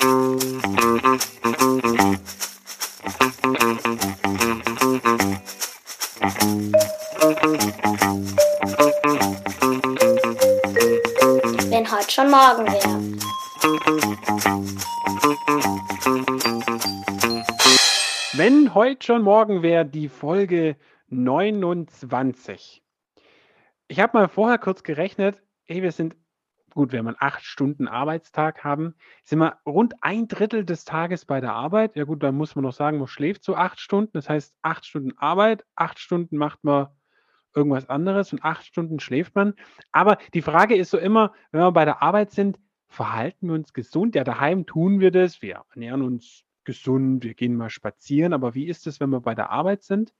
Wenn heute schon morgen wäre. Wenn heute schon morgen wäre, die Folge 29. Ich habe mal vorher kurz gerechnet, ey, wir sind, gut, wenn einen 8 Stunden Arbeitstag haben, sind wir rund ein Drittel des Tages bei der Arbeit. Ja gut, dann muss man noch sagen, man schläft so acht Stunden. Das heißt, acht Stunden Arbeit, acht Stunden macht man irgendwas anderes und acht Stunden schläft man. Aber die Frage ist so immer, wenn wir bei der Arbeit sind, verhalten wir uns gesund? Ja, daheim tun wir das. Wir ernähren uns gesund, wir gehen mal spazieren. Aber wie ist es, wenn wir bei der Arbeit sind?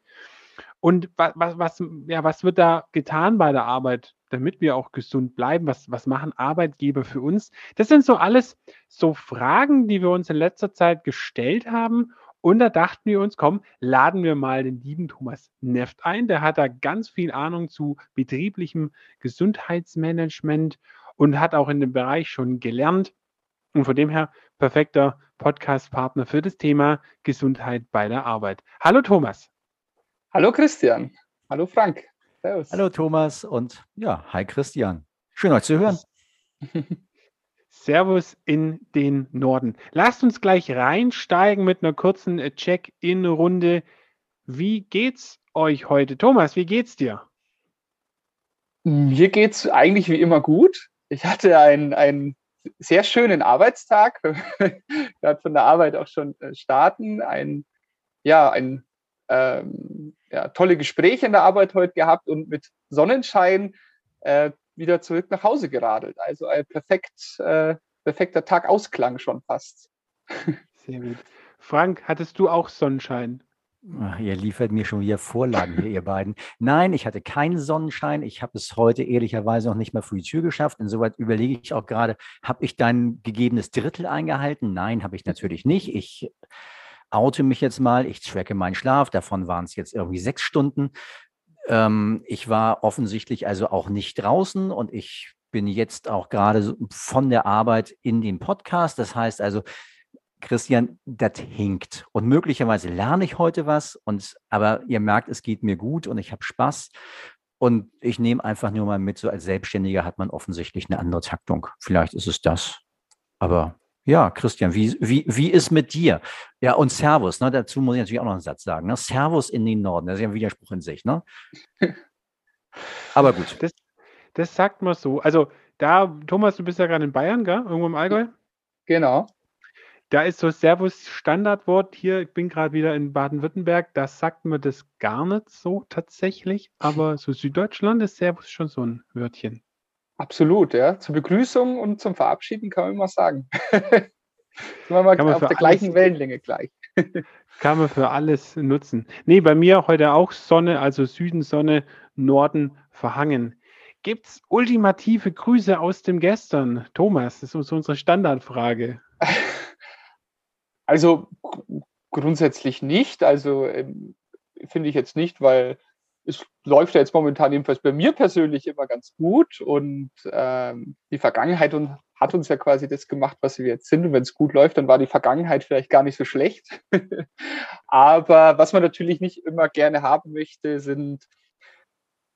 Und was, was, was, ja, was wird da getan bei der Arbeit, damit wir auch gesund bleiben? Was, was machen Arbeitgeber für uns? Das sind so alles so Fragen, die wir uns in letzter Zeit gestellt haben. Und da dachten wir uns, komm, laden wir mal den lieben Thomas Neft ein. Der hat da ganz viel Ahnung zu betrieblichem Gesundheitsmanagement und hat auch in dem Bereich schon gelernt. Und von dem her perfekter Podcast-Partner für das Thema Gesundheit bei der Arbeit. Hallo Thomas. Hallo Christian. Hallo Frank. Servus. Hallo Thomas und ja, hi Christian. Schön euch zu hören. Servus in den Norden. Lasst uns gleich reinsteigen mit einer kurzen Check-in-Runde. Wie geht's euch heute? Thomas, wie geht's dir? Mir geht's eigentlich wie immer gut. Ich hatte einen, einen sehr schönen Arbeitstag. Gerade von der Arbeit auch schon äh, starten. Ein, ja, ein ähm, ja, tolle Gespräche in der Arbeit heute gehabt und mit Sonnenschein äh, wieder zurück nach Hause geradelt. Also ein perfekt, äh, perfekter Tagausklang schon fast. Sehr gut. Frank, hattest du auch Sonnenschein? Ach, ihr liefert mir schon wieder Vorlagen hier, ihr beiden. Nein, ich hatte keinen Sonnenschein. Ich habe es heute ehrlicherweise noch nicht mal vor die Tür geschafft. Insoweit überlege ich auch gerade, habe ich dein gegebenes Drittel eingehalten? Nein, habe ich natürlich nicht. Ich oute mich jetzt mal. Ich tracke meinen Schlaf. Davon waren es jetzt irgendwie sechs Stunden. Ähm, ich war offensichtlich also auch nicht draußen und ich bin jetzt auch gerade von der Arbeit in den Podcast. Das heißt also, Christian, das hinkt. Und möglicherweise lerne ich heute was, und, aber ihr merkt, es geht mir gut und ich habe Spaß. Und ich nehme einfach nur mal mit, so als Selbstständiger hat man offensichtlich eine andere Taktung. Vielleicht ist es das. Aber ja, Christian, wie, wie, wie ist mit dir? Ja, und Servus, ne? dazu muss ich natürlich auch noch einen Satz sagen. Ne? Servus in den Norden, das ist ja ein Widerspruch in sich. Ne? Aber gut. Das, das sagt man so. Also, da, Thomas, du bist ja gerade in Bayern, gell? Irgendwo im Allgäu? Genau. Da ist so Servus Standardwort. Hier, ich bin gerade wieder in Baden-Württemberg. Da sagt man das gar nicht so tatsächlich. Aber so Süddeutschland ist Servus schon so ein Wörtchen. Absolut, ja. Zur Begrüßung und zum Verabschieden kann man immer sagen. sind wir mal auf der gleichen Wellenlänge gleich. kann man für alles nutzen. Nee, bei mir heute auch Sonne, also Süden Sonne, Norden verhangen. Gibt es ultimative Grüße aus dem Gestern? Thomas, das ist unsere Standardfrage. Also grundsätzlich nicht. Also ähm, finde ich jetzt nicht, weil es läuft ja jetzt momentan jedenfalls bei mir persönlich immer ganz gut und ähm, die Vergangenheit und, hat uns ja quasi das gemacht, was wir jetzt sind. Und wenn es gut läuft, dann war die Vergangenheit vielleicht gar nicht so schlecht. Aber was man natürlich nicht immer gerne haben möchte, sind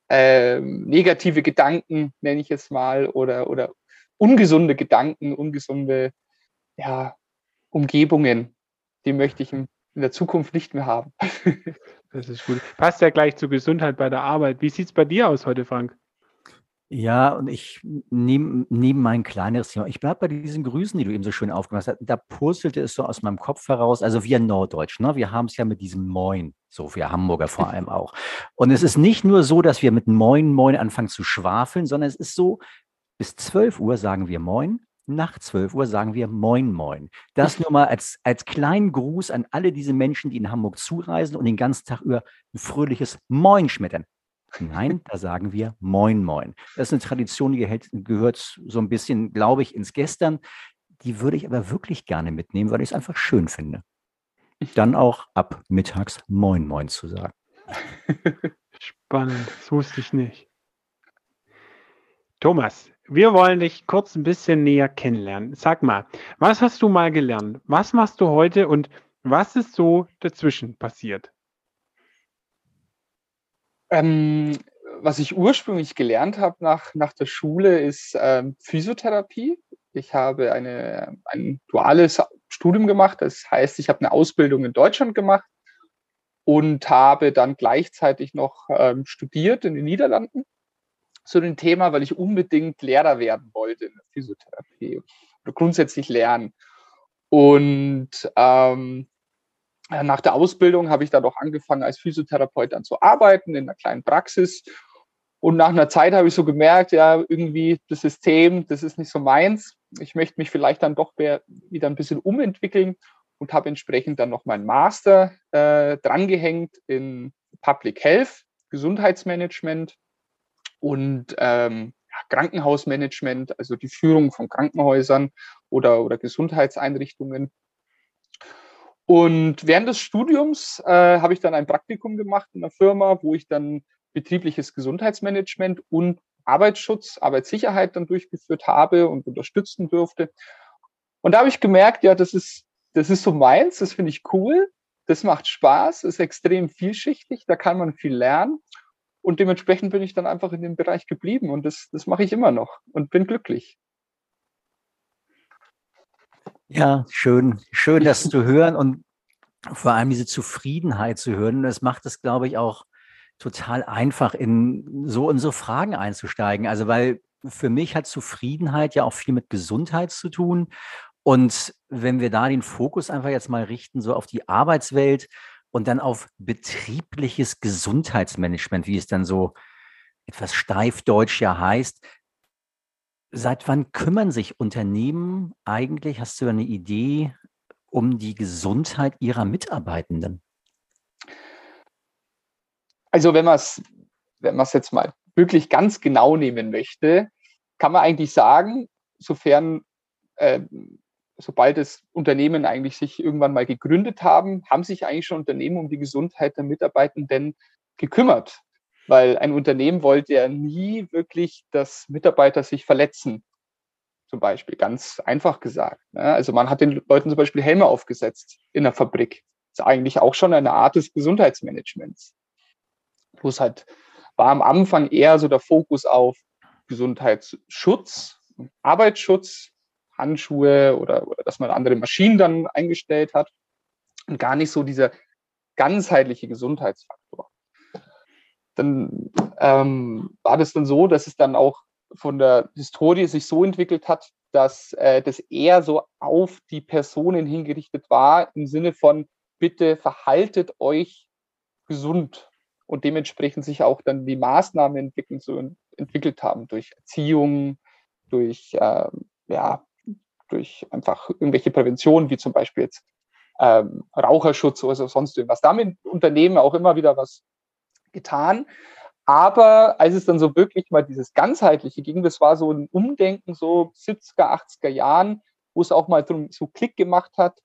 ähm, negative Gedanken, nenne ich es mal, oder, oder ungesunde Gedanken, ungesunde ja, Umgebungen, die möchte ich in, der Zukunft nicht mehr haben. das ist gut. Passt ja gleich zur Gesundheit bei der Arbeit. Wie sieht es bei dir aus heute, Frank? Ja, und ich nehme nehm mein kleineres Thema. Ich bleibe bei diesen Grüßen, die du eben so schön aufgemacht hast. Da purzelte es so aus meinem Kopf heraus. Also wir Norddeutsch, ne? wir haben es ja mit diesem Moin, so wir Hamburger vor allem auch. Und es ist nicht nur so, dass wir mit Moin, Moin anfangen zu schwafeln, sondern es ist so, bis 12 Uhr sagen wir Moin, nach 12 Uhr sagen wir Moin Moin. Das nur mal als, als kleinen Gruß an alle diese Menschen, die in Hamburg zureisen und den ganzen Tag über ein fröhliches Moin schmettern. Nein, da sagen wir Moin Moin. Das ist eine Tradition, die gehört so ein bisschen, glaube ich, ins Gestern. Die würde ich aber wirklich gerne mitnehmen, weil ich es einfach schön finde. Dann auch ab mittags Moin Moin zu sagen. Spannend, das wusste ich nicht. Thomas, wir wollen dich kurz ein bisschen näher kennenlernen. Sag mal, was hast du mal gelernt? Was machst du heute und was ist so dazwischen passiert? Ähm, was ich ursprünglich gelernt habe nach, nach der Schule ist ähm, Physiotherapie. Ich habe eine, ein duales Studium gemacht. Das heißt, ich habe eine Ausbildung in Deutschland gemacht und habe dann gleichzeitig noch ähm, studiert in den Niederlanden zu dem Thema, weil ich unbedingt Lehrer werden wollte in der Physiotherapie oder grundsätzlich lernen. Und ähm, nach der Ausbildung habe ich dann auch angefangen, als Physiotherapeut dann zu arbeiten in einer kleinen Praxis. Und nach einer Zeit habe ich so gemerkt, ja, irgendwie das System, das ist nicht so meins. Ich möchte mich vielleicht dann doch wieder ein bisschen umentwickeln und habe entsprechend dann noch meinen Master äh, drangehängt in Public Health, Gesundheitsmanagement und ähm, Krankenhausmanagement, also die Führung von Krankenhäusern oder, oder Gesundheitseinrichtungen. Und während des Studiums äh, habe ich dann ein Praktikum gemacht in einer Firma, wo ich dann betriebliches Gesundheitsmanagement und Arbeitsschutz, Arbeitssicherheit dann durchgeführt habe und unterstützen durfte. Und da habe ich gemerkt, ja, das ist, das ist so meins, das finde ich cool, das macht Spaß, ist extrem vielschichtig, da kann man viel lernen. Und dementsprechend bin ich dann einfach in dem Bereich geblieben und das, das mache ich immer noch und bin glücklich. Ja, schön, schön, das zu hören und vor allem diese Zufriedenheit zu hören. Das macht es, glaube ich, auch total einfach, in so in so Fragen einzusteigen. Also, weil für mich hat Zufriedenheit ja auch viel mit Gesundheit zu tun. Und wenn wir da den Fokus einfach jetzt mal richten, so auf die Arbeitswelt, und dann auf betriebliches Gesundheitsmanagement, wie es dann so etwas steifdeutsch ja heißt. Seit wann kümmern sich Unternehmen eigentlich, hast du eine Idee, um die Gesundheit ihrer Mitarbeitenden? Also wenn man es wenn jetzt mal wirklich ganz genau nehmen möchte, kann man eigentlich sagen, sofern äh, sobald das Unternehmen eigentlich sich irgendwann mal gegründet haben, haben sich eigentlich schon Unternehmen um die Gesundheit der Mitarbeitenden gekümmert. Weil ein Unternehmen wollte ja nie wirklich, dass Mitarbeiter sich verletzen. Zum Beispiel, ganz einfach gesagt. Ne? Also man hat den Leuten zum Beispiel Helme aufgesetzt in der Fabrik. Das ist eigentlich auch schon eine Art des Gesundheitsmanagements. Wo es halt war am Anfang eher so der Fokus auf Gesundheitsschutz, Arbeitsschutz, Handschuhe oder, oder dass man andere Maschinen dann eingestellt hat und gar nicht so dieser ganzheitliche Gesundheitsfaktor. Dann ähm, war das dann so, dass es dann auch von der Historie sich so entwickelt hat, dass äh, das eher so auf die Personen hingerichtet war, im Sinne von, bitte verhaltet euch gesund und dementsprechend sich auch dann die Maßnahmen entwickeln, so entwickelt haben durch Erziehung, durch äh, ja, durch einfach irgendwelche Präventionen, wie zum Beispiel jetzt ähm, Raucherschutz oder sonst irgendwas. Damit Unternehmen auch immer wieder was getan. Aber als es dann so wirklich mal dieses ganzheitliche ging, das war so ein Umdenken, so 70er, 80er Jahren, wo es auch mal drum so Klick gemacht hat,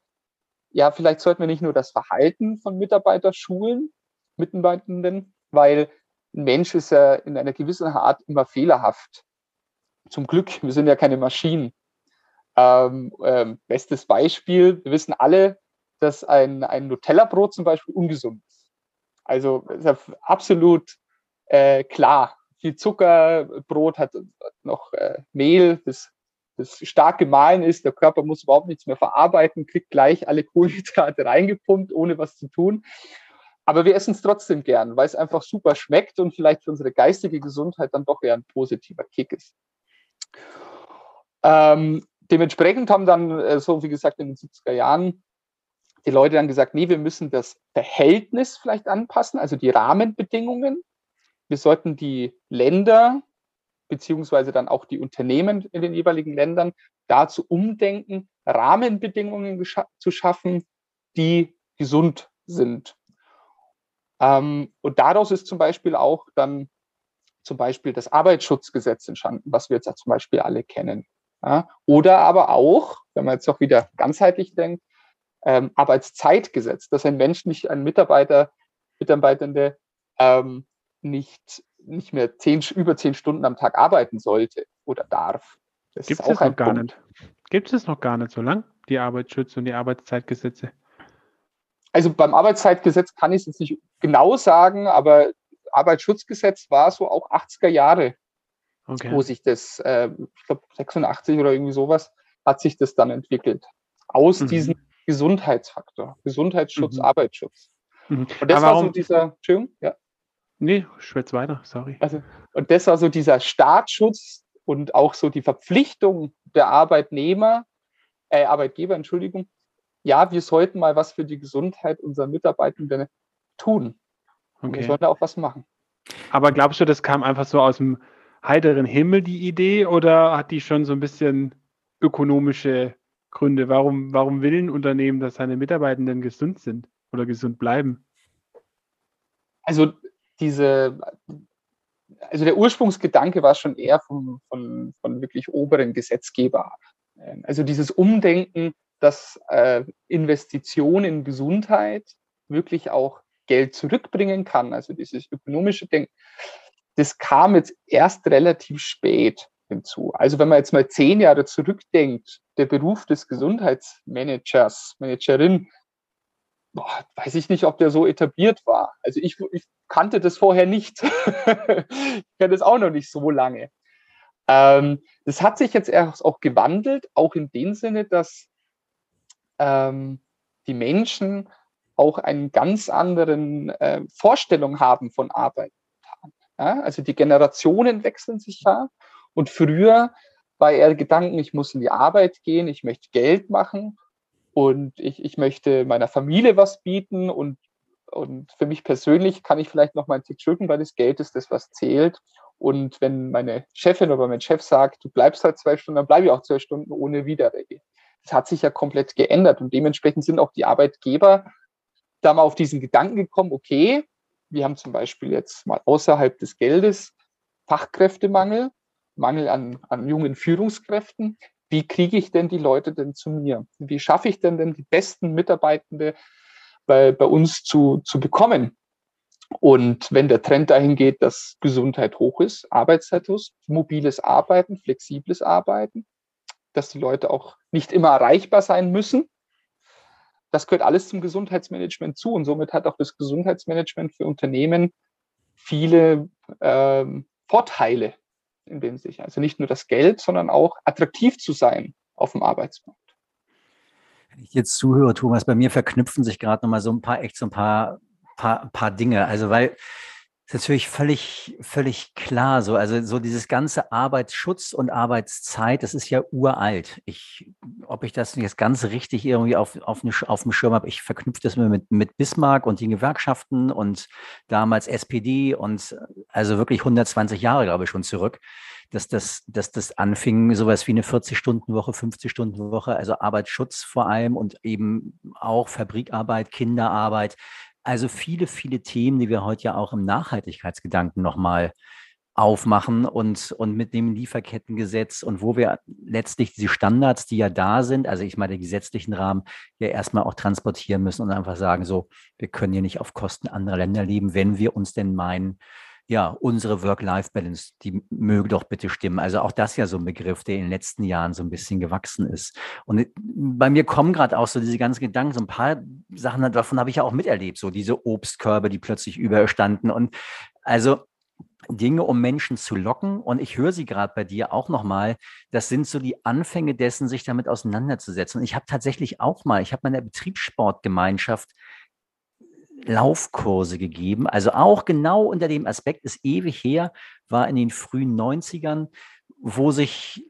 ja, vielleicht sollten wir nicht nur das Verhalten von Mitarbeitern schulen, Mitarbeitenden, weil ein Mensch ist ja in einer gewissen Art immer fehlerhaft. Zum Glück, wir sind ja keine Maschinen. Ähm, ähm, bestes Beispiel, wir wissen alle, dass ein, ein Nutella-Brot zum Beispiel ungesund ist. Also ist ja absolut äh, klar. Viel Zucker, Brot hat noch äh, Mehl, das, das stark gemahlen ist. Der Körper muss überhaupt nichts mehr verarbeiten, kriegt gleich alle Kohlenhydrate reingepumpt, ohne was zu tun. Aber wir essen es trotzdem gern, weil es einfach super schmeckt und vielleicht für unsere geistige Gesundheit dann doch eher ein positiver Kick ist. Ähm, dementsprechend haben dann, äh, so wie gesagt, in den 70er Jahren die Leute dann gesagt, nee, wir müssen das Verhältnis vielleicht anpassen, also die Rahmenbedingungen. Wir sollten die Länder beziehungsweise dann auch die Unternehmen in den jeweiligen Ländern dazu umdenken, Rahmenbedingungen zu schaffen, die gesund sind. Ähm, und daraus ist zum Beispiel auch dann zum Beispiel das Arbeitsschutzgesetz entstanden, was wir jetzt ja zum Beispiel alle kennen. Ja, oder aber auch, wenn man jetzt auch wieder ganzheitlich denkt, ähm, Arbeitszeitgesetz, dass ein Mensch nicht, ein Mitarbeiter, Mitarbeitende ähm, nicht, nicht mehr zehn, über zehn Stunden am Tag arbeiten sollte oder darf. Gibt es das noch gar Punkt. nicht? Gibt es noch gar nicht so lang, die Arbeitsschutz und die Arbeitszeitgesetze? Also beim Arbeitszeitgesetz kann ich es jetzt nicht genau sagen, aber Arbeitsschutzgesetz war so auch 80er Jahre, okay. wo sich das, äh, ich glaube 86 oder irgendwie sowas, hat sich das dann entwickelt. Aus mhm. diesem Gesundheitsfaktor, Gesundheitsschutz, mhm. Arbeitsschutz. Mhm. Und das war so dieser, Entschuldigung, ja. Nee, schwätz weiter, sorry. Also, und das war so dieser Staatsschutz und auch so die Verpflichtung der Arbeitnehmer, äh, Arbeitgeber, Entschuldigung, ja, wir sollten mal was für die Gesundheit unserer Mitarbeitenden tun. Okay. Wir sollten auch was machen. Aber glaubst du, das kam einfach so aus dem heiteren Himmel, die Idee, oder hat die schon so ein bisschen ökonomische Gründe? Warum, warum will ein Unternehmen, dass seine Mitarbeitenden gesund sind oder gesund bleiben? Also diese, also der Ursprungsgedanke war schon eher von, von, von wirklich oberen Gesetzgeber. Also dieses Umdenken, dass äh, Investition in Gesundheit wirklich auch Geld zurückbringen kann, also dieses ökonomische Denken, das kam jetzt erst relativ spät hinzu. Also wenn man jetzt mal zehn Jahre zurückdenkt, der Beruf des Gesundheitsmanagers, Managerin, boah, weiß ich nicht, ob der so etabliert war. Also ich, ich kannte das vorher nicht. ich kenne das auch noch nicht so lange. Ähm, das hat sich jetzt erst auch gewandelt, auch in dem Sinne, dass ähm, die Menschen auch einen ganz anderen äh, Vorstellung haben von Arbeit. Ja, also die Generationen wechseln sich ja. Und früher war eher Gedanken, ich muss in die Arbeit gehen, ich möchte Geld machen und ich, ich möchte meiner Familie was bieten und, und für mich persönlich kann ich vielleicht noch mal einen Tick schütten, weil das Geld ist das, was zählt. Und wenn meine Chefin oder mein Chef sagt, du bleibst halt zwei Stunden, dann bleibe ich auch zwei Stunden ohne Widerrede. Das hat sich ja komplett geändert und dementsprechend sind auch die Arbeitgeber da mal auf diesen Gedanken gekommen, okay, wir haben zum Beispiel jetzt mal außerhalb des Geldes Fachkräftemangel, Mangel an, an jungen Führungskräften wie kriege ich denn die Leute denn zu mir? Wie schaffe ich denn denn die besten Mitarbeitende bei, bei uns zu, zu bekommen? Und wenn der Trend dahin geht, dass Gesundheit hoch ist, Arbeitszeit ist, mobiles Arbeiten, flexibles Arbeiten, dass die Leute auch nicht immer erreichbar sein müssen, das gehört alles zum Gesundheitsmanagement zu. Und somit hat auch das Gesundheitsmanagement für Unternehmen viele ähm, Vorteile, in dem sich. Also nicht nur das Geld, sondern auch attraktiv zu sein auf dem Arbeitsmarkt. Wenn ich jetzt zuhöre, Thomas, bei mir verknüpfen sich gerade nochmal so ein paar, echt so ein paar, paar, paar Dinge. Also weil ist natürlich völlig, völlig klar so. Also so dieses ganze Arbeitsschutz und Arbeitszeit, das ist ja uralt. Ich, ob ich das jetzt ganz richtig irgendwie auf, auf, eine, auf dem Schirm habe, ich verknüpfe das mit, mit Bismarck und den Gewerkschaften und damals SPD und also wirklich 120 Jahre, glaube ich, schon zurück, dass das, dass das anfing, sowas wie eine 40-Stunden-Woche, 50-Stunden-Woche, also Arbeitsschutz vor allem und eben auch Fabrikarbeit, Kinderarbeit, also viele, viele Themen, die wir heute ja auch im Nachhaltigkeitsgedanken nochmal aufmachen und, und mit dem Lieferkettengesetz und wo wir letztlich diese Standards, die ja da sind, also ich meine, den gesetzlichen Rahmen ja erstmal auch transportieren müssen und einfach sagen, so, wir können hier nicht auf Kosten anderer Länder leben, wenn wir uns denn meinen, ja, unsere Work-Life-Balance, die möge doch bitte stimmen. Also auch das ja so ein Begriff, der in den letzten Jahren so ein bisschen gewachsen ist. Und bei mir kommen gerade auch so diese ganzen Gedanken, so ein paar Sachen davon habe ich ja auch miterlebt, so diese Obstkörbe, die plötzlich überstanden. Und also Dinge, um Menschen zu locken. Und ich höre sie gerade bei dir auch nochmal. Das sind so die Anfänge dessen, sich damit auseinanderzusetzen. Und ich habe tatsächlich auch mal, ich habe meine Betriebssportgemeinschaft Laufkurse gegeben. Also auch genau unter dem Aspekt, ist ewig her, war in den frühen 90ern, wo sich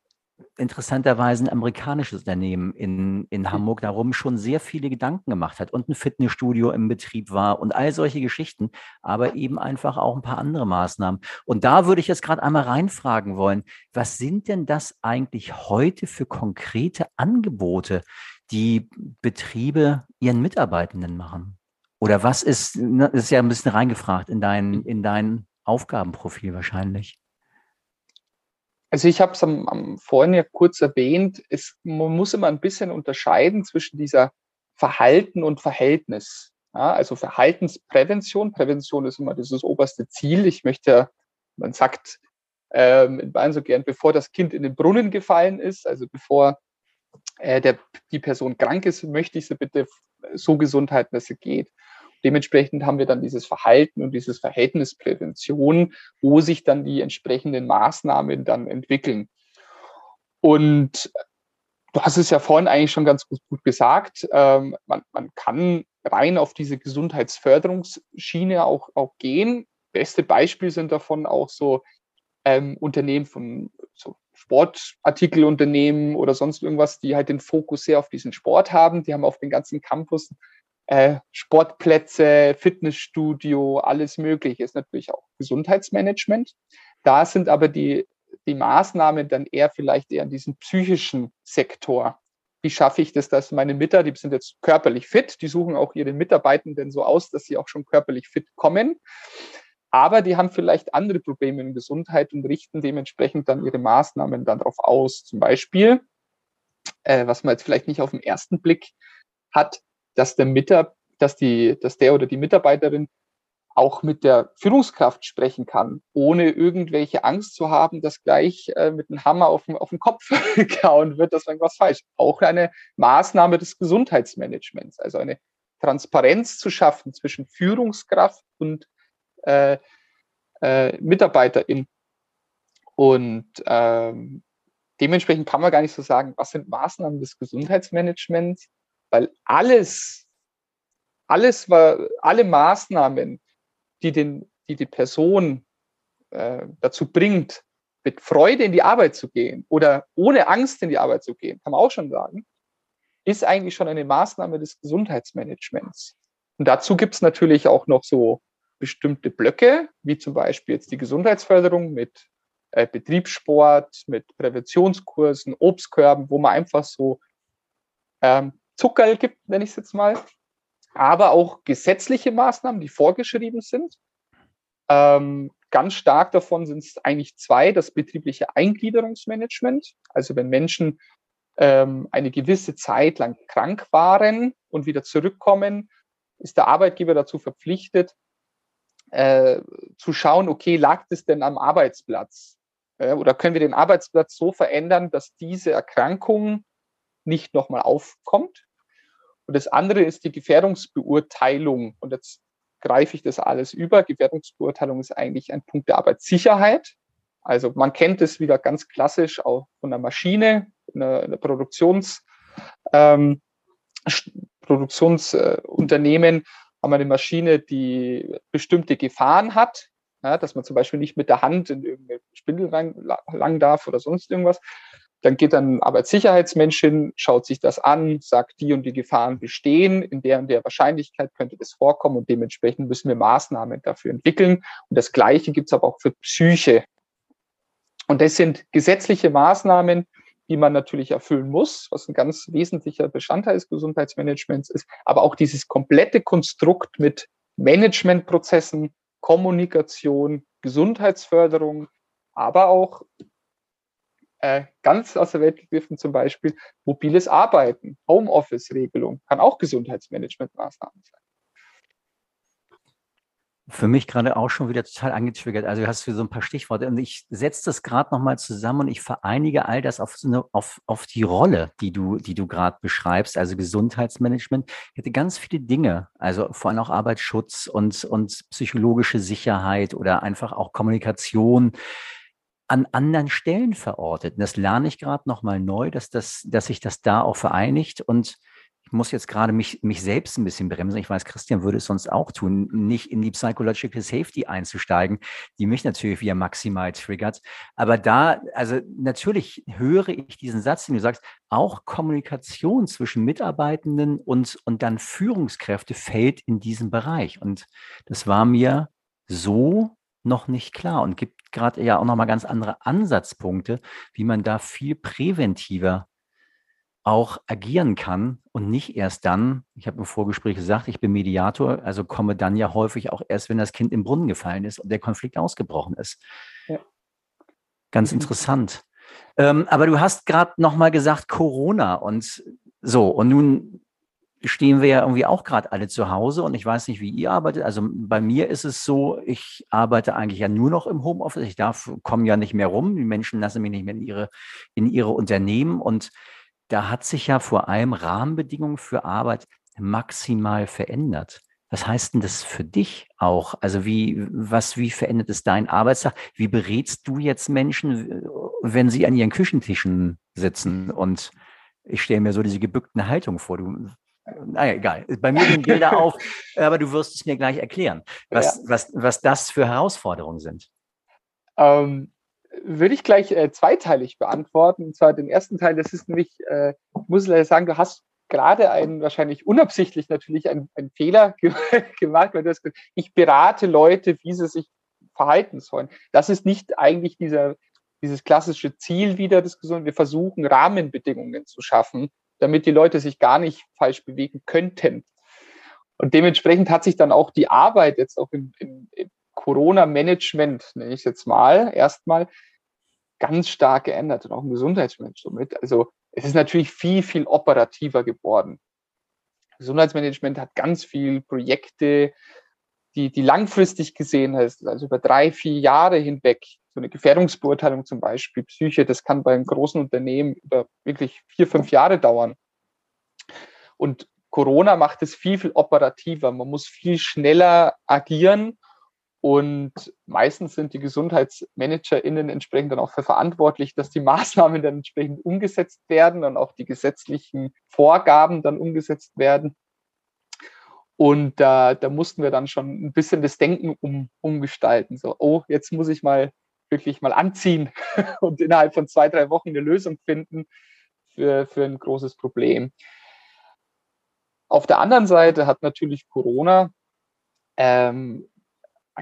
interessanterweise ein amerikanisches Unternehmen in, in hm. Hamburg darum schon sehr viele Gedanken gemacht hat und ein Fitnessstudio im Betrieb war und all solche Geschichten, aber eben einfach auch ein paar andere Maßnahmen. Und da würde ich jetzt gerade einmal reinfragen wollen, was sind denn das eigentlich heute für konkrete Angebote, die Betriebe ihren Mitarbeitenden machen? Oder was ist, ne, ist ja ein bisschen reingefragt in dein, in dein Aufgabenprofil wahrscheinlich. Also ich habe es am, am vorhin ja kurz erwähnt, es, man muss immer ein bisschen unterscheiden zwischen dieser Verhalten und Verhältnis. Ja, also Verhaltensprävention. Prävention ist immer dieses oberste Ziel. Ich möchte, man sagt, ähm, in Bayern so gern, bevor das Kind in den Brunnen gefallen ist, also bevor äh, der, die Person krank ist, möchte ich sie bitte so gesund halten, dass sie geht. Dementsprechend haben wir dann dieses Verhalten und dieses Verhältnisprävention, wo sich dann die entsprechenden Maßnahmen dann entwickeln. Und du hast es ja vorhin eigentlich schon ganz gut, gesagt, ähm, man, man kann rein auf diese Gesundheitsförderungsschiene auch, auch gehen. Beste Beispiel sind davon auch so ähm, Unternehmen von so Sportartikelunternehmen oder sonst irgendwas, die halt den Fokus sehr auf diesen Sport haben. Die haben auf den ganzen Campus Sportplätze, Fitnessstudio, alles Mögliche. Ist natürlich auch Gesundheitsmanagement. Da sind aber die, die Maßnahmen dann eher vielleicht eher in diesem psychischen Sektor. Wie schaffe ich das, dass meine Mitarbeiter, die sind jetzt körperlich fit, die suchen auch ihre Mitarbeitenden so aus, dass sie auch schon körperlich fit kommen. Aber die haben vielleicht andere Probleme in Gesundheit und richten dementsprechend dann ihre Maßnahmen dann darauf aus. Zum Beispiel, äh, was man jetzt vielleicht nicht auf den ersten Blick hat, dass der Mitarbeiter, dass die, dass der oder die Mitarbeiterin auch mit der Führungskraft sprechen kann, ohne irgendwelche Angst zu haben, dass gleich äh, mit einem Hammer auf den, auf den Kopf gehauen wird, dass irgendwas falsch. Auch eine Maßnahme des Gesundheitsmanagements, also eine Transparenz zu schaffen zwischen Führungskraft und äh, äh, Mitarbeiterin. Und ähm, dementsprechend kann man gar nicht so sagen, was sind Maßnahmen des Gesundheitsmanagements, weil alles, alles war, alle Maßnahmen, die den, die, die Person äh, dazu bringt, mit Freude in die Arbeit zu gehen oder ohne Angst in die Arbeit zu gehen, kann man auch schon sagen, ist eigentlich schon eine Maßnahme des Gesundheitsmanagements. Und dazu gibt es natürlich auch noch so bestimmte Blöcke, wie zum Beispiel jetzt die Gesundheitsförderung mit äh, Betriebssport, mit Präventionskursen, Obstkörben, wo man einfach so ähm, Zuckerl gibt, nenne ich es jetzt mal, aber auch gesetzliche Maßnahmen, die vorgeschrieben sind. Ähm, ganz stark davon sind es eigentlich zwei, das betriebliche Eingliederungsmanagement. Also wenn Menschen ähm, eine gewisse Zeit lang krank waren und wieder zurückkommen, ist der Arbeitgeber dazu verpflichtet, äh, zu schauen, okay, lag das denn am Arbeitsplatz? Äh, oder können wir den Arbeitsplatz so verändern, dass diese Erkrankung nicht nochmal aufkommt? Und das andere ist die Gefährdungsbeurteilung. Und jetzt greife ich das alles über. Gefährdungsbeurteilung ist eigentlich ein Punkt der Arbeitssicherheit. Also man kennt es wieder ganz klassisch auch von der Maschine, in der, in der Produktions, ähm, Produktionsunternehmen, haben wir eine Maschine, die bestimmte Gefahren hat, ja, dass man zum Beispiel nicht mit der Hand in irgendeine Spindel lang, lang darf oder sonst irgendwas. Dann geht dann ein Arbeitssicherheitsmensch hin, schaut sich das an, sagt, die und die Gefahren bestehen, in der und der Wahrscheinlichkeit könnte das vorkommen und dementsprechend müssen wir Maßnahmen dafür entwickeln. Und das Gleiche gibt es aber auch für Psyche. Und das sind gesetzliche Maßnahmen, die man natürlich erfüllen muss, was ein ganz wesentlicher Bestandteil des Gesundheitsmanagements ist, aber auch dieses komplette Konstrukt mit Managementprozessen, Kommunikation, Gesundheitsförderung, aber auch äh, ganz aus der Welt gegriffen zum Beispiel mobiles Arbeiten, Homeoffice-Regelung, kann auch Gesundheitsmanagementmaßnahmen sein für mich gerade auch schon wieder total angetriggert. Also du hast für so ein paar Stichworte und ich setze das gerade nochmal zusammen und ich vereinige all das auf, so eine, auf, auf die Rolle, die du, die du gerade beschreibst, also Gesundheitsmanagement. Ich hätte ganz viele Dinge, also vor allem auch Arbeitsschutz und, und psychologische Sicherheit oder einfach auch Kommunikation an anderen Stellen verortet. Und das lerne ich gerade nochmal neu, dass, das, dass sich das da auch vereinigt und ich muss jetzt gerade mich, mich selbst ein bisschen bremsen. Ich weiß, Christian würde es sonst auch tun, nicht in die Psychological Safety einzusteigen, die mich natürlich wieder maximal triggert. Aber da, also natürlich höre ich diesen Satz, den du sagst, auch Kommunikation zwischen Mitarbeitenden und, und dann Führungskräfte fällt in diesen Bereich. Und das war mir so noch nicht klar und gibt gerade ja auch nochmal ganz andere Ansatzpunkte, wie man da viel präventiver auch agieren kann und nicht erst dann, ich habe im Vorgespräch gesagt, ich bin Mediator, also komme dann ja häufig auch erst, wenn das Kind im Brunnen gefallen ist und der Konflikt ausgebrochen ist. Ja. Ganz mhm. interessant. Ähm, aber du hast gerade nochmal gesagt Corona und so, und nun stehen wir ja irgendwie auch gerade alle zu Hause und ich weiß nicht, wie ihr arbeitet. Also bei mir ist es so, ich arbeite eigentlich ja nur noch im Homeoffice. Ich darf, komme ja nicht mehr rum. Die Menschen lassen mich nicht mehr in ihre, in ihre Unternehmen und da hat sich ja vor allem Rahmenbedingungen für Arbeit maximal verändert. Was heißt denn das für dich auch? Also wie, was, wie verändert es deinen Arbeitstag? Wie berätst du jetzt Menschen, wenn sie an ihren Küchentischen sitzen? Und ich stelle mir so diese gebückten Haltung vor. Du, naja, egal. Bei mir gehen Bilder auf, aber du wirst es mir gleich erklären, was, ja. was, was das für Herausforderungen sind. Ähm, würde ich gleich äh, zweiteilig beantworten. Und zwar den ersten Teil, das ist nämlich, äh, ich muss leider sagen, du hast gerade einen, wahrscheinlich unabsichtlich natürlich, einen, einen Fehler ge gemacht, weil du hast gesagt, ich berate Leute, wie sie sich verhalten sollen. Das ist nicht eigentlich dieser, dieses klassische Ziel wieder Gesunden. Wir versuchen Rahmenbedingungen zu schaffen, damit die Leute sich gar nicht falsch bewegen könnten. Und dementsprechend hat sich dann auch die Arbeit jetzt auch im, im, im Corona-Management, nenne ich es jetzt mal, erstmal ganz stark geändert und auch im Gesundheitsmanagement somit. Also es ist natürlich viel, viel operativer geworden. Gesundheitsmanagement hat ganz viel Projekte, die, die langfristig gesehen ist, also über drei, vier Jahre hinweg, eine Gefährdungsbeurteilung zum Beispiel, Psyche, das kann bei einem großen Unternehmen über wirklich vier, fünf Jahre dauern. Und Corona macht es viel, viel operativer. Man muss viel schneller agieren und meistens sind die GesundheitsmanagerInnen entsprechend dann auch für verantwortlich, dass die Maßnahmen dann entsprechend umgesetzt werden und auch die gesetzlichen Vorgaben dann umgesetzt werden. Und da, da mussten wir dann schon ein bisschen das Denken um, umgestalten. So, oh, jetzt muss ich mal wirklich mal anziehen und innerhalb von zwei, drei Wochen eine Lösung finden für, für ein großes Problem. Auf der anderen Seite hat natürlich Corona ähm,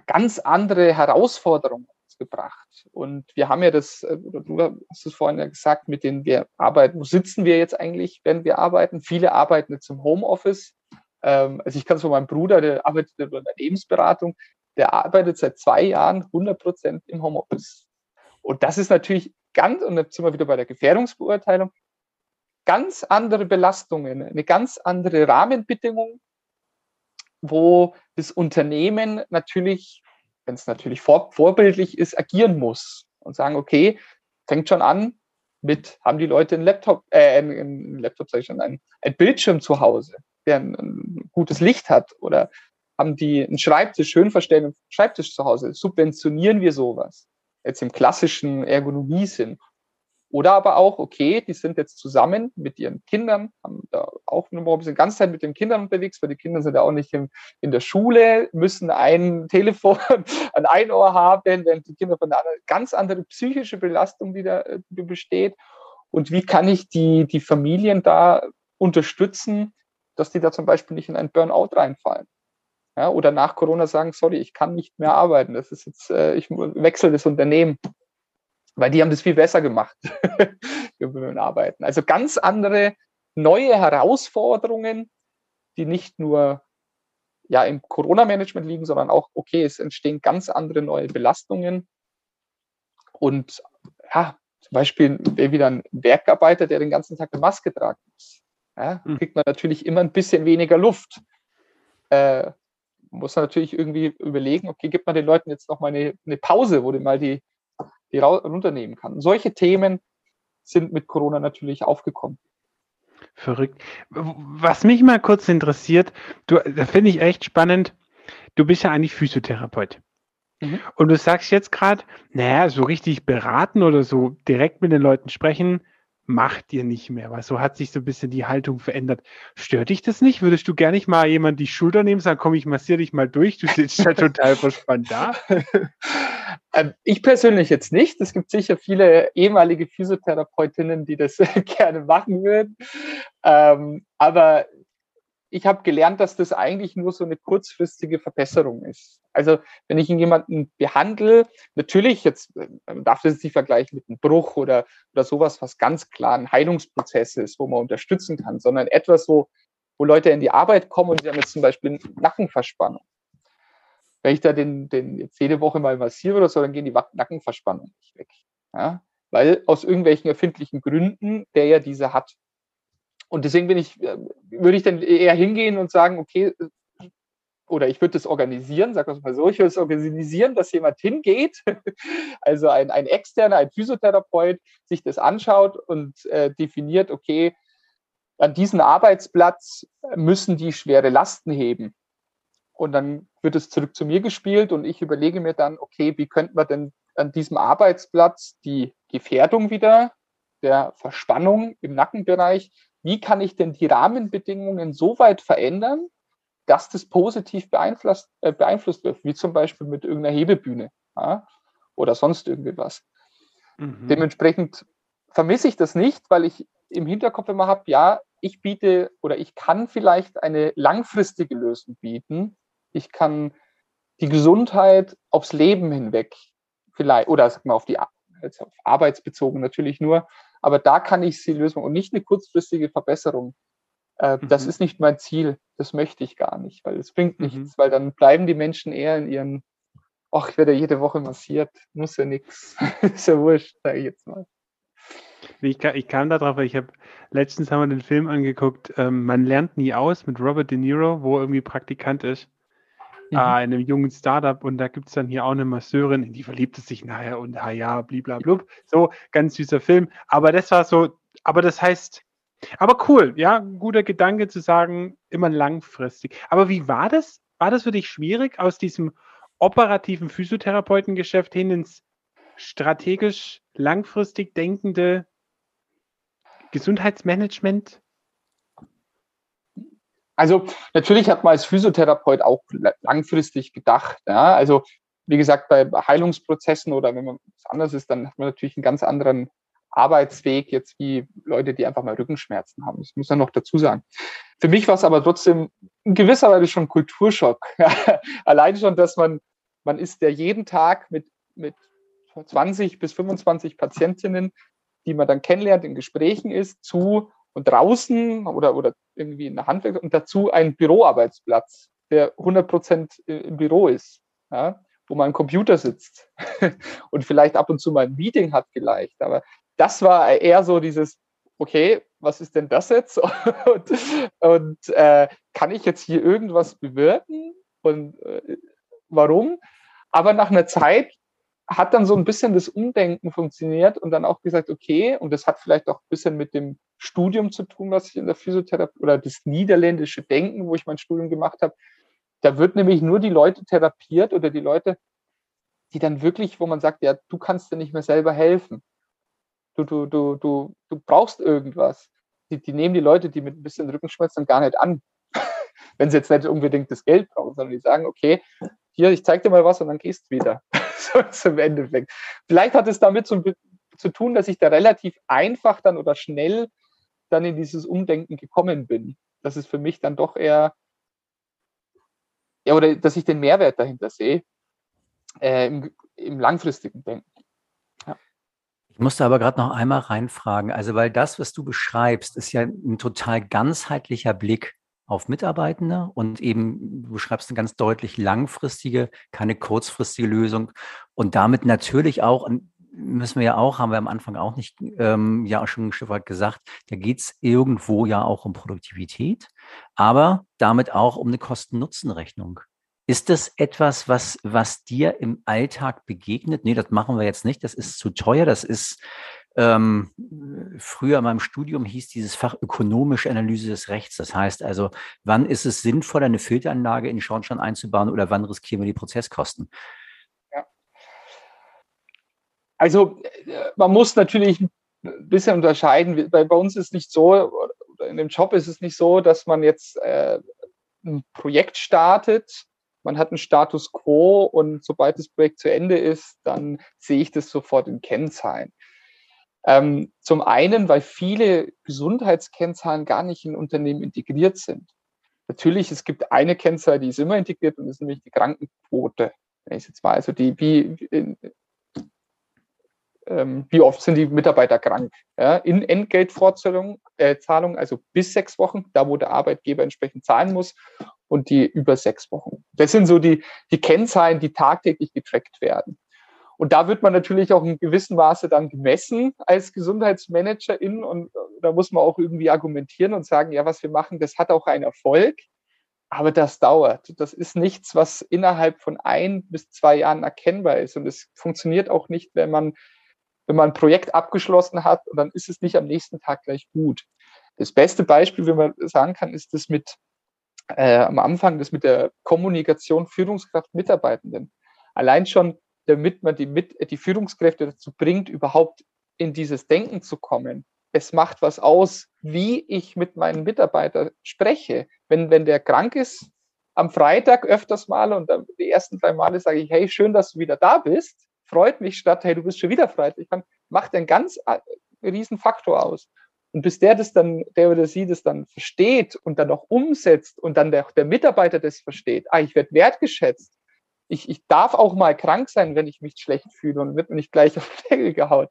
ganz andere Herausforderungen gebracht. Und wir haben ja das, äh, oder du hast es vorhin ja gesagt, mit denen wir arbeiten. Wo sitzen wir jetzt eigentlich, wenn wir arbeiten? Viele arbeiten jetzt im Homeoffice. Ähm, also ich kann es von meinem Bruder, der arbeitet in der Lebensberatung, der arbeitet seit zwei Jahren 100 Prozent im Homeoffice. Und das ist natürlich ganz, und jetzt sind wir wieder bei der Gefährdungsbeurteilung, ganz andere Belastungen, eine ganz andere Rahmenbedingung, wo das Unternehmen natürlich, wenn es natürlich vor, vorbildlich ist, agieren muss und sagen, okay, fängt schon an mit, haben die Leute einen Laptop, äh, einen, einen Laptop, sag ich schon, einen, ein Bildschirm zu Hause, der ein, ein, gutes Licht hat oder haben die einen Schreibtisch, schön verstellten Schreibtisch zu Hause, subventionieren wir sowas jetzt im klassischen Ergonomie-Sinn. Oder aber auch, okay, die sind jetzt zusammen mit ihren Kindern, haben da auch noch ein bisschen ganz Zeit mit den Kindern unterwegs, weil die Kinder sind ja auch nicht in, in der Schule, müssen ein Telefon an ein Ohr haben, während die Kinder von der anderen ganz andere psychische Belastung wieder äh, besteht. Und wie kann ich die, die Familien da unterstützen, dass die da zum Beispiel nicht in einen Burnout reinfallen? Ja, oder nach Corona sagen, sorry, ich kann nicht mehr arbeiten. Das ist jetzt, äh, ich wechsle das Unternehmen weil die haben das viel besser gemacht beim Arbeiten. Also ganz andere neue Herausforderungen, die nicht nur ja im Corona-Management liegen, sondern auch, okay, es entstehen ganz andere neue Belastungen. Und ja, zum Beispiel wieder ein Werkarbeiter, der den ganzen Tag eine Maske tragen muss. Ja, hm. kriegt man natürlich immer ein bisschen weniger Luft. Äh, muss natürlich irgendwie überlegen, okay, gibt man den Leuten jetzt noch mal eine, eine Pause, wo die mal die die runternehmen kann. Solche Themen sind mit Corona natürlich aufgekommen. Verrückt. Was mich mal kurz interessiert, du, da finde ich echt spannend, du bist ja eigentlich Physiotherapeut. Mhm. Und du sagst jetzt gerade, naja, so richtig beraten oder so direkt mit den Leuten sprechen, macht ihr nicht mehr, weil so hat sich so ein bisschen die Haltung verändert. Stört dich das nicht? Würdest du gerne nicht mal jemand die Schulter nehmen, sagen, komm, ich massiere dich mal durch, du sitzt da total verspannt da? Ähm, ich persönlich jetzt nicht. Es gibt sicher viele ehemalige Physiotherapeutinnen, die das gerne machen würden. Ähm, aber ich habe gelernt, dass das eigentlich nur so eine kurzfristige Verbesserung ist. Also wenn ich jemanden behandle, natürlich, jetzt man darf das nicht vergleichen mit einem Bruch oder, oder sowas, was ganz klar ein Heilungsprozess ist, wo man unterstützen kann, sondern etwas, wo, wo Leute in die Arbeit kommen und sie haben jetzt zum Beispiel Nackenverspannung. Wenn ich da den, den jetzt jede Woche mal massiere oder so, dann gehen die Nackenverspannungen nicht weg. Ja? Weil aus irgendwelchen erfindlichen Gründen der ja diese hat. Und deswegen bin ich, äh, würde ich dann eher hingehen und sagen, okay, oder ich würde das organisieren, sag das mal so, ich würde es organisieren, dass jemand hingeht, also ein, ein externer, ein Physiotherapeut, sich das anschaut und äh, definiert, okay, an diesem Arbeitsplatz müssen die schwere Lasten heben. Und dann wird es zurück zu mir gespielt und ich überlege mir dann, okay, wie könnten wir denn an diesem Arbeitsplatz die Gefährdung wieder der Verspannung im Nackenbereich, wie kann ich denn die Rahmenbedingungen so weit verändern, dass das positiv beeinflusst, äh, beeinflusst wird, wie zum Beispiel mit irgendeiner Hebebühne ja, oder sonst irgendwas. Mhm. Dementsprechend vermisse ich das nicht, weil ich im Hinterkopf immer habe, ja, ich biete oder ich kann vielleicht eine langfristige Lösung bieten. Ich kann die Gesundheit aufs Leben hinweg vielleicht, oder sag mal auf die also auf arbeitsbezogen natürlich nur, aber da kann ich sie lösen und nicht eine kurzfristige Verbesserung. Äh, mhm. Das ist nicht mein Ziel. Das möchte ich gar nicht, weil es bringt nichts, mhm. weil dann bleiben die Menschen eher in ihren, ach, ich werde ja jede Woche massiert, muss ja nichts. ist ja wurscht, sage ich jetzt mal. Ich kam, ich kam da drauf, weil ich habe letztens haben wir den Film angeguckt, ähm, Man lernt nie aus mit Robert De Niro, wo er irgendwie Praktikant ist mhm. äh, in einem jungen Startup und da gibt es dann hier auch eine Masseurin, in die verliebt es sich nachher und ha ja, bliblablub. So, ganz süßer Film. Aber das war so, aber das heißt, aber cool, ja, guter Gedanke zu sagen, immer langfristig. Aber wie war das? War das für dich schwierig, aus diesem operativen Physiotherapeutengeschäft hin ins strategisch langfristig denkende Gesundheitsmanagement? Also natürlich hat man als Physiotherapeut auch langfristig gedacht. Ja? Also wie gesagt, bei Heilungsprozessen oder wenn man was anderes ist, dann hat man natürlich einen ganz anderen Arbeitsweg jetzt wie Leute, die einfach mal Rückenschmerzen haben. Das muss man noch dazu sagen. Für mich war es aber trotzdem in gewisser Weise schon Kulturschock. Allein schon, dass man, man ist ja jeden Tag mit, mit 20 bis 25 Patientinnen, die man dann kennenlernt, in Gesprächen ist, zu und draußen oder, oder irgendwie in der Handwerk und dazu ein Büroarbeitsplatz, der 100 Prozent im Büro ist. Ja, wo man am Computer sitzt und vielleicht ab und zu mal ein Meeting hat vielleicht. Aber das war eher so dieses, okay, was ist denn das jetzt? und, und äh, kann ich jetzt hier irgendwas bewirken? Und äh, warum? Aber nach einer Zeit hat dann so ein bisschen das Umdenken funktioniert und dann auch gesagt, okay, und das hat vielleicht auch ein bisschen mit dem Studium zu tun, was ich in der Physiotherapie oder das niederländische Denken, wo ich mein Studium gemacht habe. Da wird nämlich nur die Leute therapiert oder die Leute, die dann wirklich, wo man sagt, ja, du kannst dir nicht mehr selber helfen du, du, du, du, du brauchst irgendwas. Die, die nehmen die Leute, die mit ein bisschen Rückenschmerzen gar nicht an, wenn sie jetzt nicht unbedingt das Geld brauchen, sondern die sagen, okay, hier, ich zeig dir mal was und dann gehst du wieder. so ist Endeffekt. Vielleicht hat es damit zu, zu tun, dass ich da relativ einfach dann oder schnell dann in dieses Umdenken gekommen bin. Das ist für mich dann doch eher, ja, oder dass ich den Mehrwert dahinter sehe, äh, im, im langfristigen Denken. Ich musste aber gerade noch einmal reinfragen, also weil das, was du beschreibst, ist ja ein total ganzheitlicher Blick auf Mitarbeitende und eben, du beschreibst eine ganz deutlich langfristige, keine kurzfristige Lösung und damit natürlich auch, müssen wir ja auch, haben wir am Anfang auch nicht, ähm, ja schon ein Stück weit gesagt, da geht es irgendwo ja auch um Produktivität, aber damit auch um eine Kosten-Nutzen-Rechnung. Ist das etwas, was, was dir im Alltag begegnet? Nee, das machen wir jetzt nicht. Das ist zu teuer. Das ist ähm, früher in meinem Studium hieß dieses Fach ökonomische Analyse des Rechts. Das heißt also, wann ist es sinnvoll, eine Filteranlage in Schornstein einzubauen oder wann riskieren wir die Prozesskosten? Ja. Also man muss natürlich ein bisschen unterscheiden. Bei, bei uns ist nicht so, oder in dem Job ist es nicht so, dass man jetzt äh, ein Projekt startet man hat einen Status quo und sobald das Projekt zu Ende ist, dann sehe ich das sofort in Kennzahlen. Ähm, zum einen, weil viele Gesundheitskennzahlen gar nicht in Unternehmen integriert sind. Natürlich, es gibt eine Kennzahl, die ist immer integriert und das ist nämlich die Krankenquote. Wenn ich jetzt mal, also die, wie, ähm, wie oft sind die Mitarbeiter krank? Ja, in Entgeltfortzahlung, äh, Zahlung, also bis sechs Wochen, da wo der Arbeitgeber entsprechend zahlen muss und die über sechs Wochen. Das sind so die, die Kennzahlen, die tagtäglich getrackt werden. Und da wird man natürlich auch in gewissem Maße dann gemessen als Gesundheitsmanagerin und äh, da muss man auch irgendwie argumentieren und sagen, ja, was wir machen, das hat auch einen Erfolg, aber das dauert. Das ist nichts, was innerhalb von ein bis zwei Jahren erkennbar ist und es funktioniert auch nicht, wenn man wenn man ein Projekt abgeschlossen hat und dann ist es nicht am nächsten Tag gleich gut. Das beste Beispiel, wie man sagen kann, ist das mit äh, am Anfang, das mit der Kommunikation Führungskraft Mitarbeitenden. Allein schon damit man die, mit, die Führungskräfte dazu bringt, überhaupt in dieses Denken zu kommen. Es macht was aus, wie ich mit meinen Mitarbeitern spreche. Wenn, wenn der krank ist, am Freitag öfters mal und die ersten drei Male sage ich, hey, schön, dass du wieder da bist. Freut mich statt, hey, du bist schon wieder Freitag. Dann macht einen ganz äh, riesen Faktor aus. Und bis der das dann, der oder sie das dann versteht und dann auch umsetzt und dann der, der Mitarbeiter das versteht, ah, ich werde wertgeschätzt, ich, ich darf auch mal krank sein, wenn ich mich schlecht fühle und wird mir nicht gleich auf den Deckel gehaut.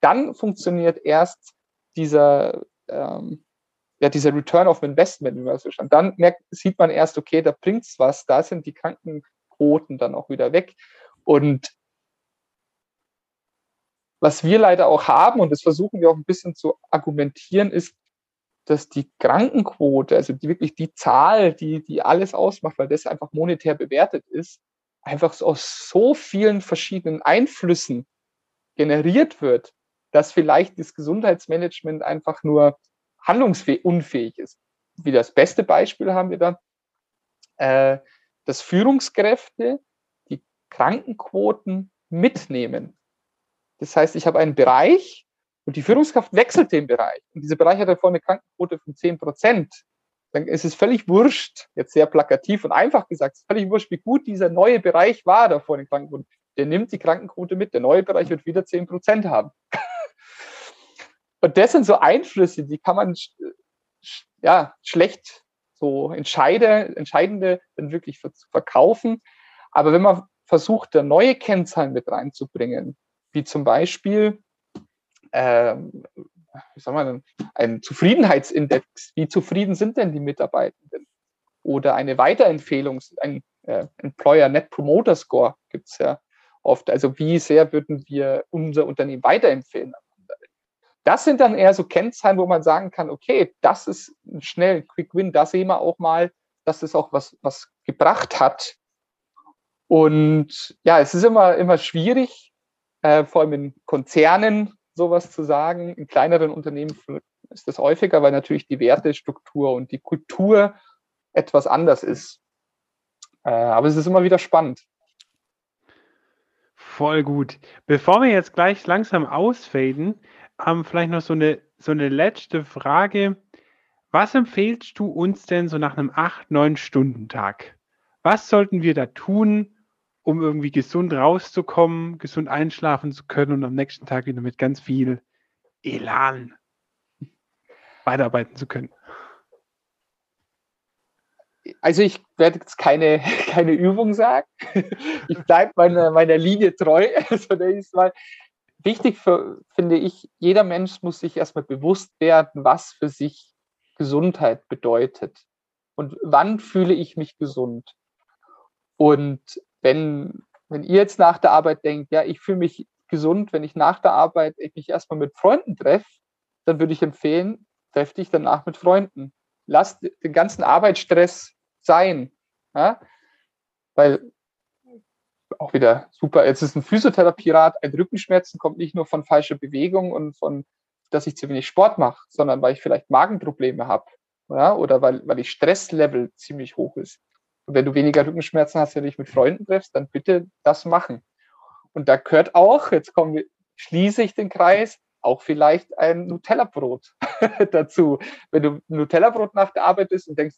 Dann funktioniert erst dieser, ähm, ja, dieser Return of Investment, wie man so schon. Dann merkt, sieht man erst, okay, da bringt's was, da sind die Krankenquoten dann auch wieder weg. Und was wir leider auch haben, und das versuchen wir auch ein bisschen zu argumentieren, ist, dass die Krankenquote, also die, wirklich die Zahl, die, die alles ausmacht, weil das einfach monetär bewertet ist, einfach aus so vielen verschiedenen Einflüssen generiert wird, dass vielleicht das Gesundheitsmanagement einfach nur handlungsunfähig ist. Wie das beste Beispiel haben wir dann, äh, dass Führungskräfte die Krankenquoten mitnehmen. Das heißt, ich habe einen Bereich und die Führungskraft wechselt den Bereich. Und dieser Bereich hat davor eine Krankenquote von 10 Prozent dann ist es völlig wurscht, jetzt sehr plakativ und einfach gesagt, völlig wurscht, wie gut dieser neue Bereich war da vor den Krankenquoten. Der nimmt die Krankenquote mit, der neue Bereich wird wieder 10 Prozent haben. und das sind so Einflüsse, die kann man ja schlecht so entscheide, entscheidende dann wirklich verkaufen. Aber wenn man versucht, da neue Kennzahlen mit reinzubringen, wie zum Beispiel ähm, wie soll man denn, ein Zufriedenheitsindex. Wie zufrieden sind denn die Mitarbeitenden? Oder eine Weiterempfehlung, ein äh, Employer Net Promoter Score gibt es ja oft. Also wie sehr würden wir unser Unternehmen weiterempfehlen? Das sind dann eher so Kennzahlen, wo man sagen kann, okay, das ist ein schnell Quick Win. Da sehen wir auch mal, dass es auch was, was gebracht hat. Und ja, es ist immer, immer schwierig, äh, vor allem in Konzernen, sowas zu sagen. In kleineren Unternehmen ist das häufiger, weil natürlich die Wertestruktur und die Kultur etwas anders ist. Äh, aber es ist immer wieder spannend. Voll gut. Bevor wir jetzt gleich langsam ausfaden, haben vielleicht noch so eine, so eine letzte Frage. Was empfehlst du uns denn so nach einem 8-9-Stunden-Tag? Was sollten wir da tun, um irgendwie gesund rauszukommen, gesund einschlafen zu können und am nächsten Tag wieder mit ganz viel Elan weiterarbeiten zu können. Also ich werde jetzt keine, keine Übung sagen. Ich bleibe meiner, meiner Linie treu. Also mal. Wichtig für, finde ich, jeder Mensch muss sich erstmal bewusst werden, was für sich Gesundheit bedeutet. Und wann fühle ich mich gesund? Und wenn, wenn ihr jetzt nach der Arbeit denkt, ja, ich fühle mich gesund, wenn ich nach der Arbeit ich mich erstmal mit Freunden treffe, dann würde ich empfehlen, treff dich danach mit Freunden. Lass den ganzen Arbeitsstress sein. Ja? Weil auch wieder super, jetzt ist ein Physiotherapierat, ein Rückenschmerzen kommt nicht nur von falscher Bewegung und von, dass ich zu wenig Sport mache, sondern weil ich vielleicht Magenprobleme habe ja? oder weil, weil ich Stresslevel ziemlich hoch ist. Wenn du weniger Rückenschmerzen hast, wenn du dich mit Freunden triffst, dann bitte das machen. Und da gehört auch, jetzt kommen wir, schließe ich den Kreis, auch vielleicht ein Nutella-Brot dazu. Wenn du Nutella-Brot nach der Arbeit isst und denkst,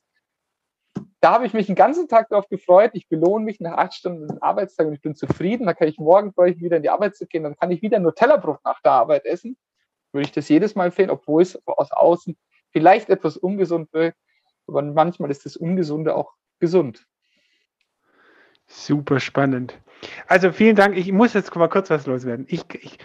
da habe ich mich den ganzen Tag darauf gefreut, ich belohne mich nach acht Stunden Arbeitstag und ich bin zufrieden, dann kann ich morgen freue ich wieder in die Arbeit zu gehen, dann kann ich wieder Nutella-Brot nach der Arbeit essen. Würde ich das jedes Mal empfehlen, obwohl es aus außen vielleicht etwas ungesund wirkt, aber manchmal ist das Ungesunde auch gesund. Super spannend. Also vielen Dank. Ich muss jetzt mal kurz was loswerden. Ich, ich,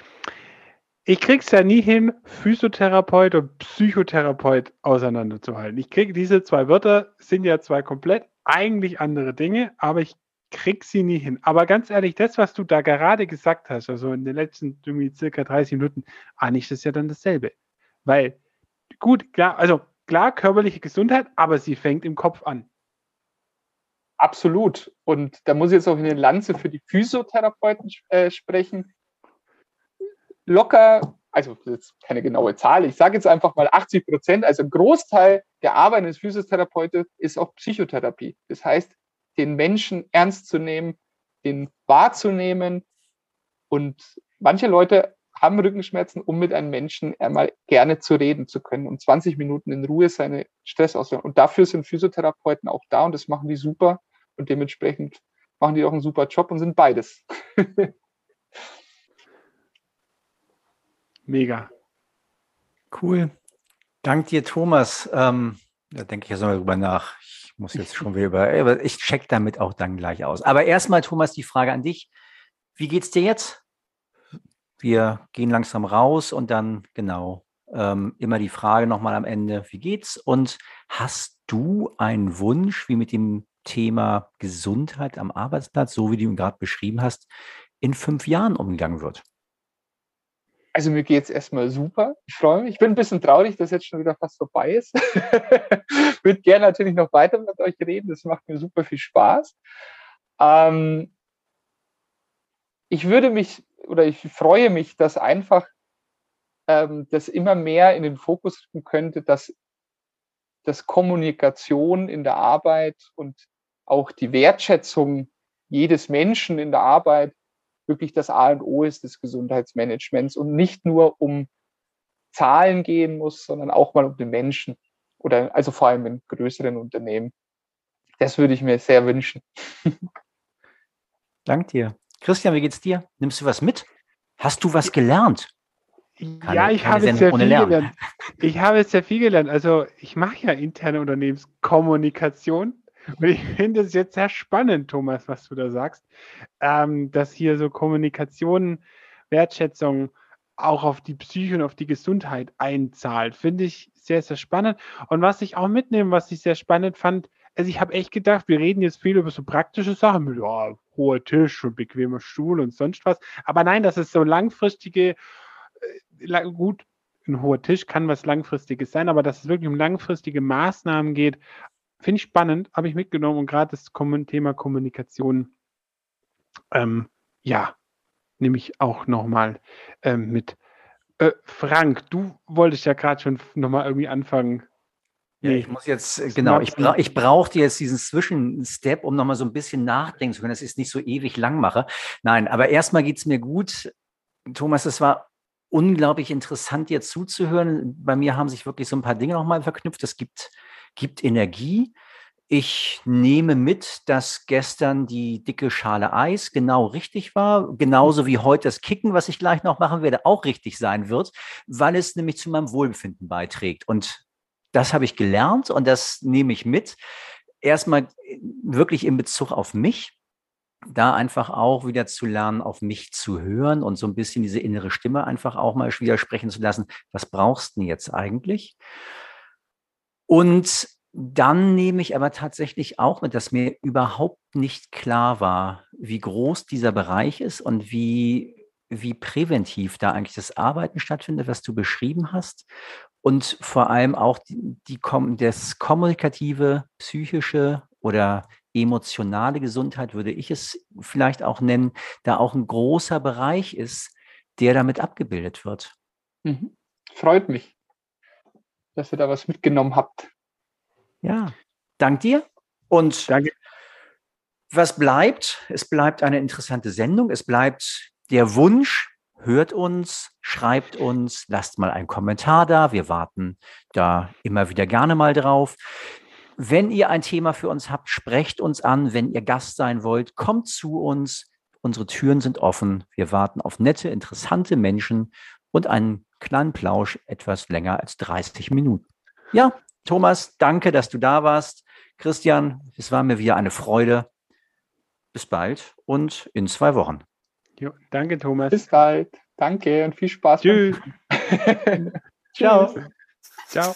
ich krieg's ja nie hin, Physiotherapeut und Psychotherapeut auseinanderzuhalten. Ich kriege diese zwei Wörter, sind ja zwei komplett eigentlich andere Dinge, aber ich krieg sie nie hin. Aber ganz ehrlich, das, was du da gerade gesagt hast, also in den letzten irgendwie circa 30 Minuten, eigentlich ist es ja dann dasselbe. Weil, gut, klar, also klar, körperliche Gesundheit, aber sie fängt im Kopf an. Absolut. Und da muss ich jetzt auch in den Lanze für die Physiotherapeuten äh, sprechen. Locker, also ist keine genaue Zahl, ich sage jetzt einfach mal 80 Prozent, also ein Großteil der Arbeit eines Physiotherapeuten ist auch Psychotherapie. Das heißt, den Menschen ernst zu nehmen, den wahrzunehmen. Und manche Leute haben Rückenschmerzen, um mit einem Menschen einmal gerne zu reden zu können und 20 Minuten in Ruhe seine Stress auszuhören. Und dafür sind Physiotherapeuten auch da und das machen die super. Und dementsprechend machen die auch einen super Job und sind beides. Mega. Cool. Dank dir, Thomas. Ähm, da denke ich jetzt mal drüber nach. Ich muss jetzt schon wieder über, aber ich check damit auch dann gleich aus. Aber erstmal, Thomas, die Frage an dich. Wie geht's dir jetzt? Wir gehen langsam raus und dann, genau, ähm, immer die Frage nochmal am Ende, wie geht's? Und hast du einen Wunsch, wie mit dem Thema Gesundheit am Arbeitsplatz, so wie du ihn gerade beschrieben hast, in fünf Jahren umgegangen wird? Also mir geht es erstmal super. Ich freue mich. Ich bin ein bisschen traurig, dass jetzt schon wieder fast vorbei ist. Würde gerne natürlich noch weiter mit euch reden. Das macht mir super viel Spaß. Ähm, ich würde mich oder ich freue mich, dass einfach ähm, das immer mehr in den Fokus rücken könnte, dass, dass Kommunikation in der Arbeit und auch die Wertschätzung jedes Menschen in der Arbeit wirklich das A und O ist des Gesundheitsmanagements und nicht nur um Zahlen gehen muss, sondern auch mal um den Menschen oder also vor allem in größeren Unternehmen. Das würde ich mir sehr wünschen. Dank dir. Christian, wie geht's dir? Nimmst du was mit? Hast du was gelernt? Keine, ja, ich habe sehr viel Lernen. gelernt. Ich habe sehr viel gelernt. Also ich mache ja interne Unternehmenskommunikation und ich finde es jetzt sehr spannend, Thomas, was du da sagst, ähm, dass hier so Kommunikation, Wertschätzung auch auf die Psyche und auf die Gesundheit einzahlt. Finde ich sehr, sehr spannend. Und was ich auch mitnehme, was ich sehr spannend fand, also ich habe echt gedacht, wir reden jetzt viel über so praktische Sachen, ja, hoher Tisch und bequemer Stuhl und sonst was. Aber nein, das ist so langfristige, äh, gut, ein hoher Tisch kann was Langfristiges sein, aber dass es wirklich um langfristige Maßnahmen geht, Finde ich spannend, habe ich mitgenommen und gerade das Thema Kommunikation, ähm, ja, nehme ich auch nochmal ähm, mit. Äh, Frank, du wolltest ja gerade schon nochmal irgendwie anfangen. Ja, ich muss jetzt, äh, genau, ich, bra ich brauchte jetzt diesen Zwischenstep, um nochmal so ein bisschen nachdenken zu können, dass ich es nicht so ewig lang mache. Nein, aber erstmal geht es mir gut. Thomas, es war unglaublich interessant, dir zuzuhören. Bei mir haben sich wirklich so ein paar Dinge nochmal verknüpft. Es gibt gibt Energie. Ich nehme mit, dass gestern die dicke Schale Eis genau richtig war, genauso wie heute das Kicken, was ich gleich noch machen werde, auch richtig sein wird, weil es nämlich zu meinem Wohlbefinden beiträgt. Und das habe ich gelernt und das nehme ich mit. Erstmal wirklich in Bezug auf mich, da einfach auch wieder zu lernen, auf mich zu hören und so ein bisschen diese innere Stimme einfach auch mal widersprechen zu lassen. Was brauchst du denn jetzt eigentlich? Und dann nehme ich aber tatsächlich auch mit, dass mir überhaupt nicht klar war, wie groß dieser Bereich ist und wie, wie präventiv da eigentlich das Arbeiten stattfindet, was du beschrieben hast. Und vor allem auch die, die, das kommunikative, psychische oder emotionale Gesundheit, würde ich es vielleicht auch nennen, da auch ein großer Bereich ist, der damit abgebildet wird. Mhm. Freut mich dass ihr da was mitgenommen habt. Ja, dank dir. Und Danke. was bleibt? Es bleibt eine interessante Sendung. Es bleibt der Wunsch, hört uns, schreibt uns, lasst mal einen Kommentar da. Wir warten da immer wieder gerne mal drauf. Wenn ihr ein Thema für uns habt, sprecht uns an. Wenn ihr Gast sein wollt, kommt zu uns. Unsere Türen sind offen. Wir warten auf nette, interessante Menschen und einen kleinen Plausch etwas länger als 30 Minuten. Ja, Thomas, danke, dass du da warst. Christian, es war mir wieder eine Freude. Bis bald und in zwei Wochen. Jo, danke, Thomas. Bis bald. Danke und viel Spaß. Tschüss. Ciao. Ciao.